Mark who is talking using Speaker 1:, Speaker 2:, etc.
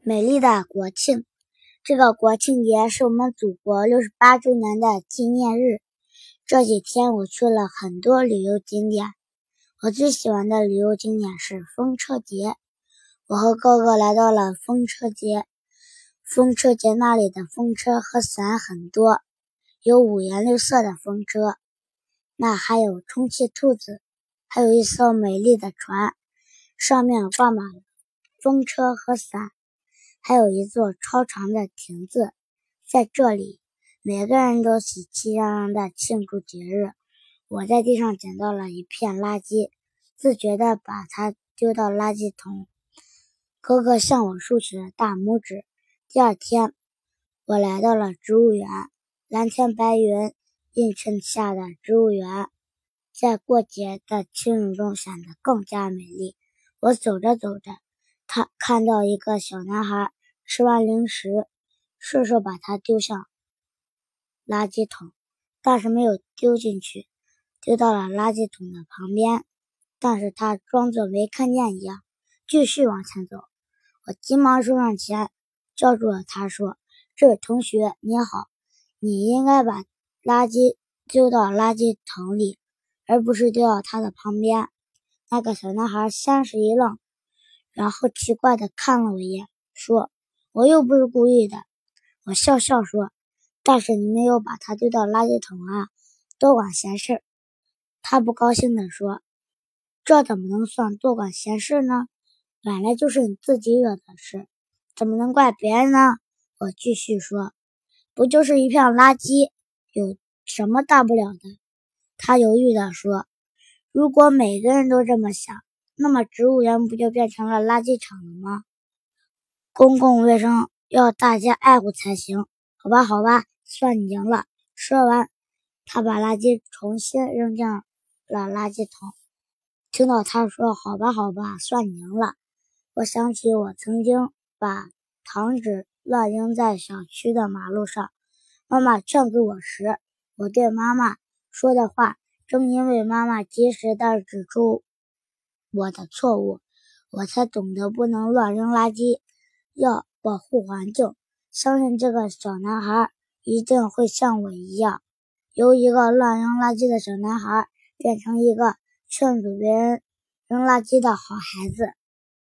Speaker 1: 美丽的国庆，这个国庆节是我们祖国六十八周年的纪念日。这几天我去了很多旅游景点，我最喜欢的旅游景点是风车节。我和哥哥来到了风车节，风车节那里的风车和伞很多，有五颜六色的风车，那还有充气兔子，还有一艘美丽的船，上面挂满了风车和伞。还有一座超长的亭子，在这里，每个人都喜气洋洋地庆祝节日。我在地上捡到了一片垃圾，自觉地把它丢到垃圾桶。哥哥向我竖起了大拇指。第二天，我来到了植物园，蓝天白云映衬下的植物园，在过节的庆祝中显得更加美丽。我走着走着，他看到一个小男孩。吃完零食，顺手把它丢向垃圾桶，但是没有丢进去，丢到了垃圾桶的旁边。但是他装作没看见一样，继续往前走。我急忙冲上前，叫住了他，说：“这位同学，你好，你应该把垃圾丢到垃圾桶里，而不是丢到它的旁边。”那个小男孩先是一愣，然后奇怪地看了我一眼，说。我又不是故意的，我笑笑说：“但是你没有把它丢到垃圾桶啊，多管闲事。”他不高兴地说：“这怎么能算多管闲事呢？本来就是你自己惹的事，怎么能怪别人呢？”我继续说：“不就是一片垃圾，有什么大不了的？”他犹豫地说：“如果每个人都这么想，那么植物园不就变成了垃圾场了吗？”公共卫生要大家爱护才行，好吧，好吧，算你赢了。说完，他把垃圾重新扔进了垃圾桶。听到他说“好吧，好吧，算你赢了”，我想起我曾经把糖纸乱扔在小区的马路上，妈妈劝阻我时，我对妈妈说的话，正因为妈妈及时的指出我的错误，我才懂得不能乱扔垃圾。要保护环境，相信这个小男孩一定会像我一样，由一个乱扔垃圾的小男孩变成一个劝阻别人扔垃圾的好孩子。